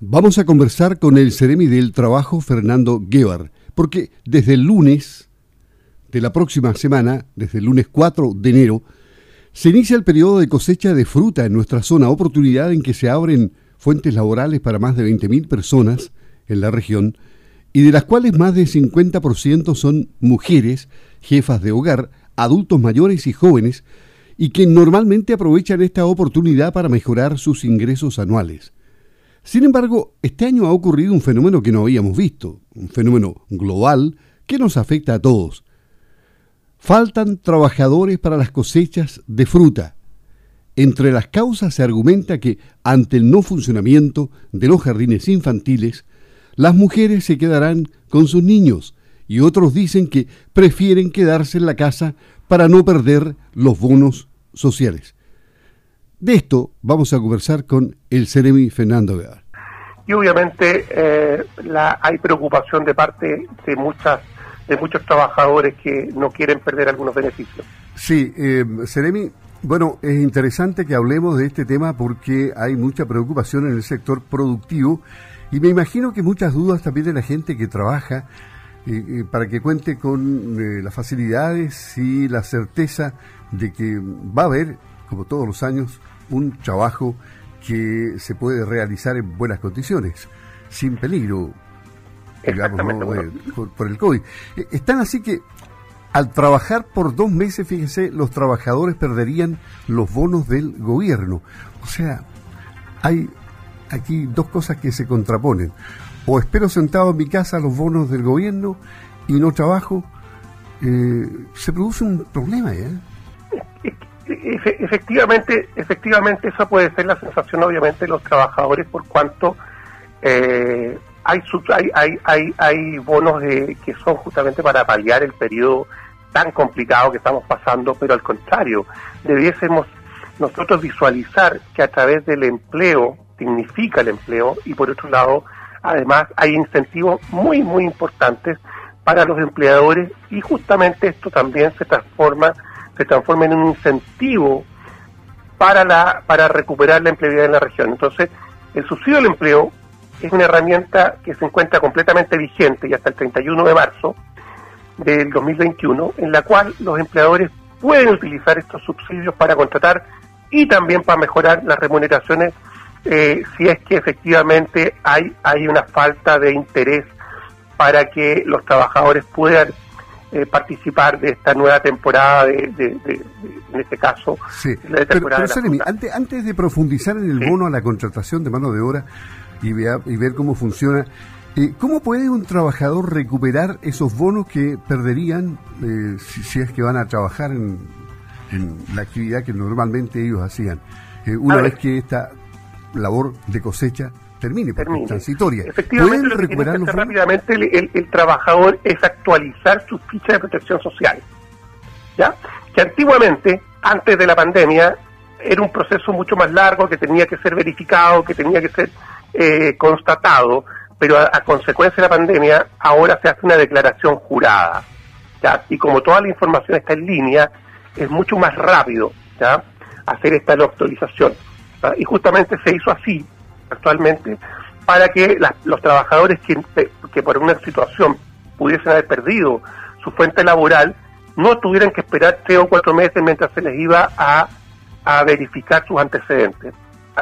Vamos a conversar con el Ceremi del Trabajo, Fernando Guevar, porque desde el lunes de la próxima semana, desde el lunes 4 de enero, se inicia el periodo de cosecha de fruta en nuestra zona, oportunidad en que se abren fuentes laborales para más de 20.000 personas en la región, y de las cuales más del 50% son mujeres, jefas de hogar, adultos mayores y jóvenes, y que normalmente aprovechan esta oportunidad para mejorar sus ingresos anuales. Sin embargo, este año ha ocurrido un fenómeno que no habíamos visto, un fenómeno global que nos afecta a todos. Faltan trabajadores para las cosechas de fruta. Entre las causas se argumenta que, ante el no funcionamiento de los jardines infantiles, las mujeres se quedarán con sus niños y otros dicen que prefieren quedarse en la casa para no perder los bonos sociales. De esto vamos a conversar con el Ceremi Fernando Vear. Y obviamente eh, la, hay preocupación de parte de muchas de muchos trabajadores que no quieren perder algunos beneficios. Sí, eh, Ceremi, bueno, es interesante que hablemos de este tema porque hay mucha preocupación en el sector productivo y me imagino que muchas dudas también de la gente que trabaja eh, para que cuente con las facilidades y la certeza de que va a haber como todos los años, un trabajo que se puede realizar en buenas condiciones, sin peligro, digamos, eh, por, el COVID. Eh, están así que al trabajar por dos meses, fíjense, los trabajadores perderían los bonos del gobierno. O sea, hay aquí dos cosas que se contraponen. O espero sentado en mi casa los bonos del gobierno y no trabajo, eh, se produce un problema. ¿eh? Efectivamente, efectivamente esa puede ser la sensación obviamente de los trabajadores por cuanto eh, hay, hay, hay, hay bonos de, que son justamente para paliar el periodo tan complicado que estamos pasando, pero al contrario, debiésemos nosotros visualizar que a través del empleo significa el empleo y por otro lado, además hay incentivos muy, muy importantes para los empleadores y justamente esto también se transforma se transforma en un incentivo para, la, para recuperar la empleabilidad en la región. Entonces, el subsidio del empleo es una herramienta que se encuentra completamente vigente y hasta el 31 de marzo del 2021, en la cual los empleadores pueden utilizar estos subsidios para contratar y también para mejorar las remuneraciones eh, si es que efectivamente hay, hay una falta de interés para que los trabajadores puedan eh, participar de esta nueva temporada, de, en este caso, sí. pero, antes, antes de profundizar en el bono a la contratación de mano de obra y, y ver cómo funciona, eh, ¿cómo puede un trabajador recuperar esos bonos que perderían eh, si, es que van a trabajar en, la actividad que normalmente ellos hacían? una vez que esta labor de cosecha termine, porque es transitoria. Efectivamente, lo que tiene que hacer rápidamente el, trabajador es actualizar su ficha de protección social. ¿Ya? Que antiguamente, antes de la pandemia, era un proceso mucho más largo que tenía que ser verificado, que tenía que ser eh, constatado, pero a, consecuencia de la pandemia, ahora se hace una declaración jurada. ¿ya? Y como toda la información está en línea, es mucho más rápido ¿ya? hacer esta actualización. Y justamente se hizo así actualmente para que los trabajadores que, por una situación pudiesen haber perdido su fuente laboral no tuvieran que esperar tres o cuatro meses mientras se les iba a, a verificar sus antecedentes.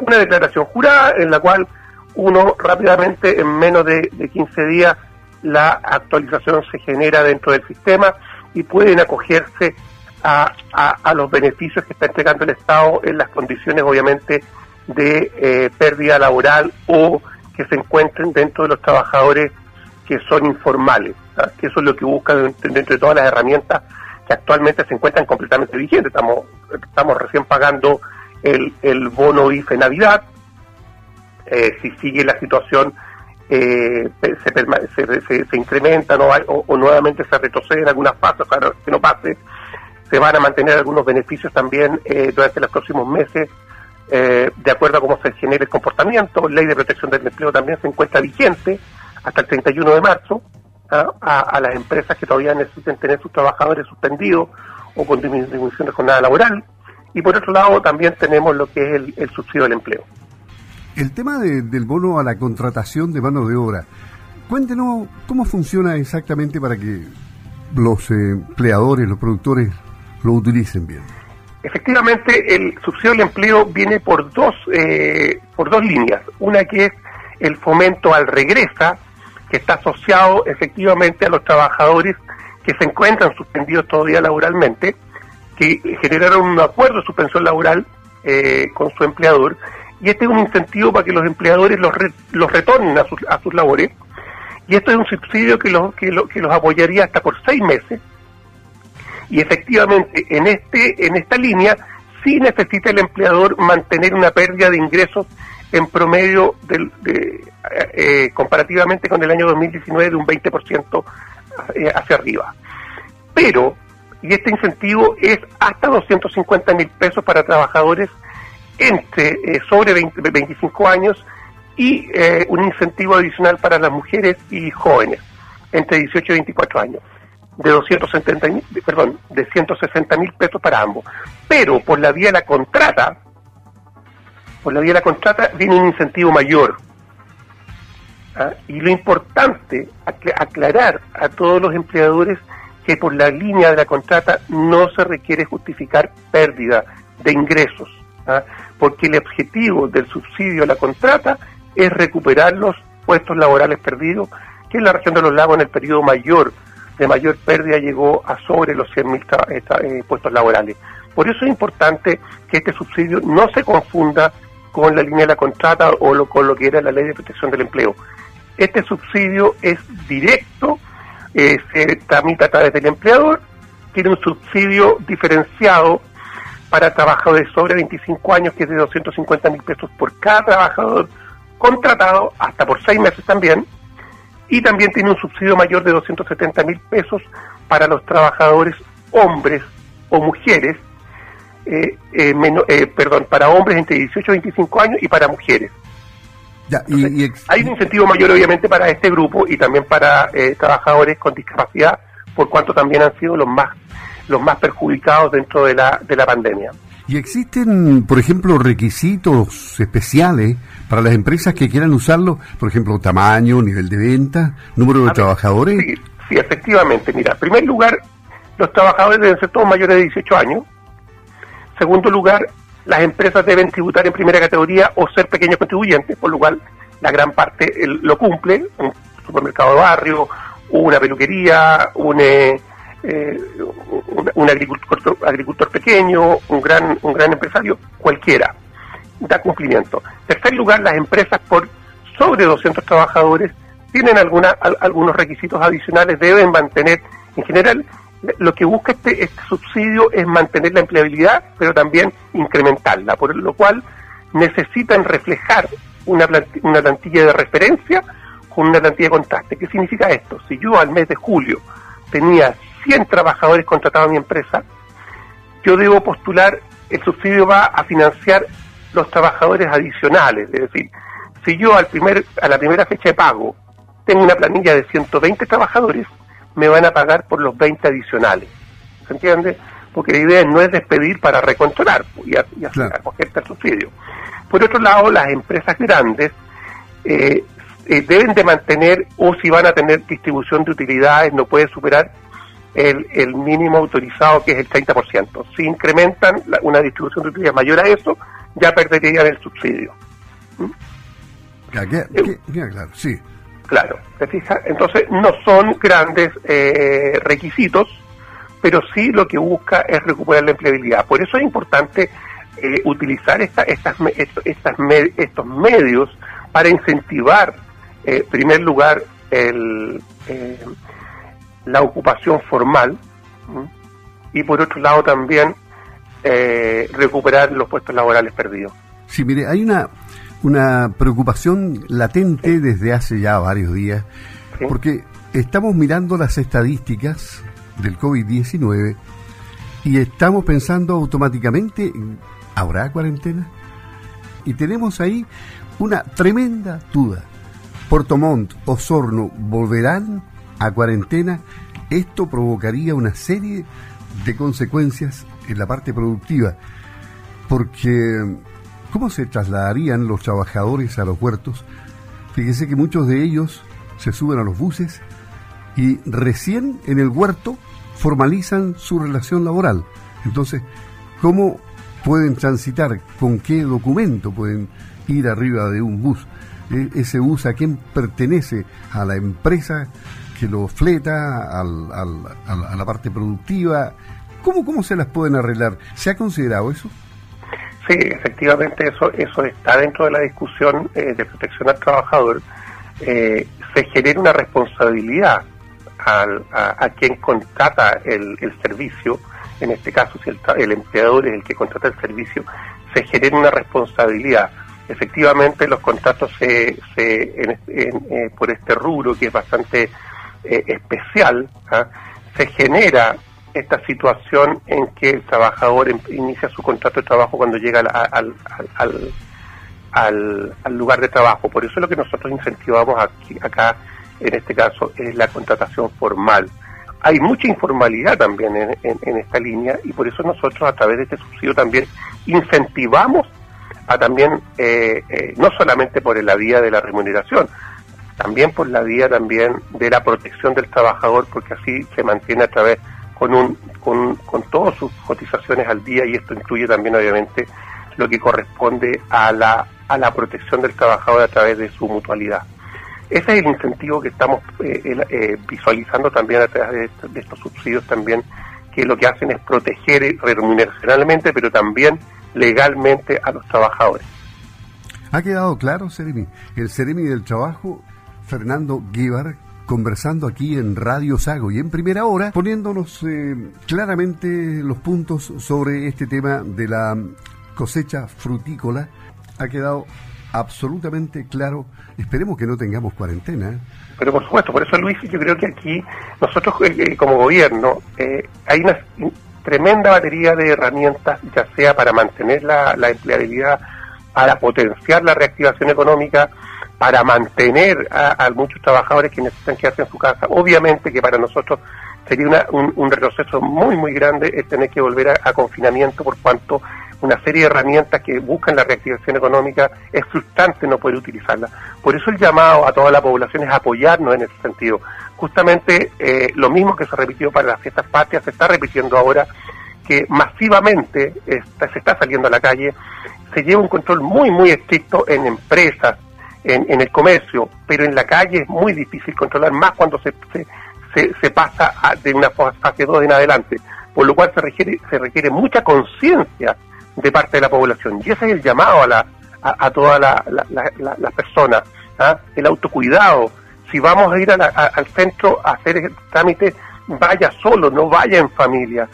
Una declaración jurada en la cual uno rápidamente, en menos de, de 15 días, la actualización se genera dentro del sistema y pueden acogerse a, a, los beneficios que está entregando el Estado en las condiciones, obviamente, de eh, pérdida laboral o que se encuentren dentro de los trabajadores que son informales, que eso es lo que busca dentro de todas las herramientas que actualmente se encuentran completamente vigentes. Estamos, estamos recién pagando el, el bono IFE Navidad, eh, si sigue la situación eh, se, se, incrementa ¿no? o, nuevamente se retrocede en algunas fases, para que no pase, se van a mantener algunos beneficios también durante los próximos meses eh, de acuerdo a cómo se genere el comportamiento. Ley de protección del empleo también se encuentra vigente hasta el 31 de marzo ¿ah? a, las empresas que todavía necesiten tener sus trabajadores suspendidos o con disminución de jornada laboral. Y por otro lado también tenemos lo que es el, subsidio del empleo. El tema del bono a la contratación de mano de obra, cuéntenos cómo funciona exactamente para que los empleadores, los productores lo utilicen bien. Efectivamente, el subsidio del empleo viene por dos, eh, por dos líneas. Una que es el fomento al regresa, que está asociado efectivamente a los trabajadores que se encuentran suspendidos todavía laboralmente, que generaron un acuerdo de suspensión laboral eh, con su empleador, y este es un incentivo para que los empleadores los, los retornen a sus, a sus labores, y esto es un subsidio que los, que, que los apoyaría hasta por seis meses, y efectivamente en este en esta línea sí necesita el empleador mantener una pérdida de ingresos en promedio de, eh, comparativamente con el año 2019 de un 20% eh, hacia arriba. Pero, y este incentivo es hasta 250 mil pesos para trabajadores entre eh, sobre 25 años y un incentivo adicional para las mujeres y jóvenes entre 18 y 24 años de 270 perdón, de 160 mil pesos para ambos. Pero por la vía de la contrata, por la vía de la contrata viene un incentivo mayor. ¿Ah? Y lo importante, aclarar a todos los empleadores que por la línea de la contrata no se requiere justificar pérdida de ingresos, ¿ah? porque el objetivo del subsidio a la contrata es recuperar los puestos laborales perdidos, que en la región de los lagos en el periodo mayor de mayor pérdida llegó a sobre los 100.000 eh, puestos laborales. Por eso es importante que este subsidio no se confunda con la línea de la contrata o lo, con lo que era la ley de protección del empleo. Este subsidio es directo, eh, se tramita a través del empleador, tiene un subsidio diferenciado para trabajadores sobre 25 años, que es de 250 mil pesos por cada trabajador contratado, hasta por seis meses también, y también tiene un subsidio mayor de 270 mil pesos para los trabajadores hombres o mujeres, eh, eh, eh, perdón, para hombres entre 18 y 25 años y para mujeres. hay un incentivo mayor obviamente para este grupo y también para trabajadores con discapacidad, por cuanto también han sido los más los más perjudicados dentro de la, de la pandemia. ¿Y existen, por ejemplo, requisitos especiales para las empresas que quieran usarlo? Por ejemplo, tamaño, nivel de venta, número de trabajadores. Sí, sí, efectivamente. Mira, en primer lugar, los trabajadores deben ser todos mayores de 18 años. Segundo lugar, las empresas deben tributar en primera categoría o ser pequeños contribuyentes, por lo cual la gran parte lo cumple, un supermercado de barrio, una peluquería, un, eh, eh, un, agricultor, agricultor pequeño, un gran, un gran empresario, cualquiera, da cumplimiento. En tercer lugar, las empresas por sobre 200 trabajadores tienen alguna, algunos requisitos adicionales, deben mantener, en general, lo que busca este, este subsidio es mantener la empleabilidad, pero también incrementarla, por lo cual necesitan reflejar una, una plantilla de referencia con una plantilla de contraste. ¿Qué significa esto? Si yo al mes de julio tenía 100 trabajadores contratados en mi empresa, yo debo postular, el subsidio va a financiar los trabajadores adicionales, es decir, si yo al primer, a la primera fecha de pago tengo una planilla de 120 trabajadores, me van a pagar por los 20 adicionales. ¿Se entiende? Porque la idea no es despedir para recontrolar y, a, el subsidio. Por otro lado, las empresas grandes eh, eh, deben de mantener, o si van a tener distribución de utilidades, no puede superar el, el mínimo autorizado, que es el 30%. Si incrementan una distribución de utilidades mayor a eso, ya perderían el subsidio. ¿Mm? Eh, claro, sí. Claro, ¿te fijas? Entonces no son grandes eh, requisitos, pero sí lo que busca es recuperar la empleabilidad. Por eso es importante eh, utilizar esta, estas, estas estos medios para incentivar, en primer lugar, el, la ocupación formal y por otro lado también eh, recuperar los puestos laborales perdidos. Sí, mire, hay una, una preocupación latente desde hace ya varios días, porque estamos mirando las estadísticas del COVID-19 y estamos pensando automáticamente, ¿habrá cuarentena? Y tenemos ahí una tremenda duda. Puerto Montt, Osorno, ¿volverán a cuarentena, esto provocaría una serie de consecuencias en la parte productiva, porque ¿Cómo se trasladarían los trabajadores a los huertos? Fíjese que muchos de ellos se suben a los buses y recién en el huerto formalizan su relación laboral. Entonces, ¿cómo pueden transitar? ¿Con qué documento pueden ir arriba de un bus? E, ¿Ese bus a quién pertenece? ¿A la empresa que lo fleta? ¿A la parte productiva? ¿Cómo, ¿Cómo se las pueden arreglar? ¿Se ha considerado eso? Sí, efectivamente eso eso está dentro de la discusión eh, de protección al trabajador. Eh, se genera una responsabilidad a, quien contrata el, servicio, en este caso si el, empleador es el que contrata el servicio, se genera una responsabilidad. Efectivamente, los contratos se, eh, por este rubro, que es bastante especial, ¿ah? se genera esta situación en que el trabajador em, inicia su contrato de trabajo cuando llega al, al, al, lugar de trabajo. Por eso lo que nosotros incentivamos aquí, acá, en este caso, es la contratación formal. Hay mucha informalidad también en, en, esta línea y por eso nosotros a través de este subsidio también incentivamos a también, eh, eh, no solamente por la vía de la remuneración, también por la vía también de la protección del trabajador, porque así se mantiene a través con, un, con, con todas sus cotizaciones al día y esto incluye también obviamente lo que corresponde a la, a la protección del trabajador a través de su mutualidad. Ese es el incentivo que estamos eh, eh, visualizando también a través de, estos subsidios también, que lo que hacen es proteger remuneracionalmente, pero también legalmente a los trabajadores. Ha quedado claro, Seremi. El Seremi del Trabajo, Fernando Guíbar, conversando aquí en Radio Sago y en primera hora, poniéndonos eh, claramente los puntos sobre este tema de la cosecha frutícola. Ha quedado absolutamente claro. Esperemos que no tengamos cuarentena. ¿eh? Pero por supuesto, por eso Luis, yo creo que aquí nosotros eh, como gobierno hay una tremenda batería de herramientas, ya sea para mantener la empleabilidad, para potenciar la reactivación económica, para mantener a, muchos trabajadores que necesitan quedarse en su casa. Obviamente que para nosotros sería un, retroceso muy, muy grande el tener que volver a, confinamiento por cuanto una serie de herramientas que buscan la reactivación económica es frustrante no poder utilizarla. Por eso el llamado a toda la población es apoyarnos en ese sentido. Justamente eh, lo mismo que se repitió para las fiestas patrias se está repitiendo ahora que masivamente se está saliendo a la calle, se lleva un control muy, muy estricto en empresas, en, el comercio, pero en la calle es muy difícil controlar, más cuando se, se, pasa de una fase 2 en adelante, por lo cual se requiere, se requiere mucha conciencia de parte de la población. Y ese es el llamado a, la, a, todas las personas, ¿ah? el autocuidado. Si vamos a ir al centro a hacer el trámite, vaya solo, no vaya en familia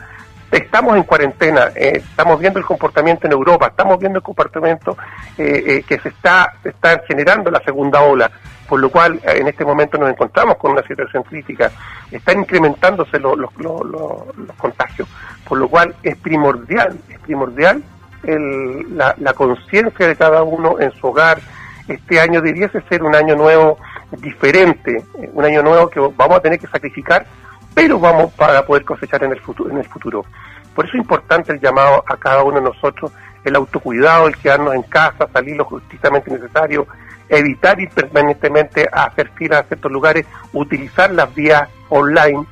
estamos en cuarentena, eh, estamos viendo el comportamiento en Europa, estamos viendo el comportamiento eh, eh, que se está, generando la segunda ola, por lo cual en este momento nos encontramos con una situación crítica, están incrementándose los, los, contagios, por lo cual es primordial, es primordial la, la conciencia de cada uno en su hogar. Este año debiese ser un año nuevo diferente, un año nuevo que vamos a tener que sacrificar pero vamos para poder cosechar en el futuro. Por eso es importante el llamado a cada uno de nosotros, el autocuidado, el quedarnos en casa, salir lo justamente necesario, evitar ir permanentemente a hacer filas a ciertos lugares, utilizar las vías online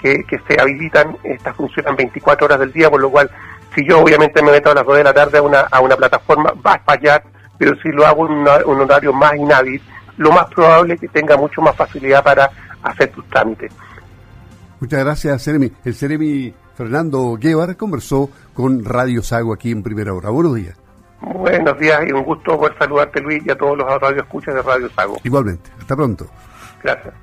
que, se habilitan, estas funcionan 24 horas del día, por lo cual si yo obviamente me meto a las 2 de la tarde a una, a una plataforma, va a fallar, pero si lo hago en un horario más inhábil, lo más probable es que tenga mucho más facilidad para hacer tus trámites. Muchas gracias, Ceremi. El Ceremi Fernando Guevara conversó con Radio Sago aquí en Primera Hora. Buenos días. Buenos días y un gusto poder saludarte, Luis, y a todos los escuchas de Radio Sago. Igualmente. Hasta pronto. Gracias.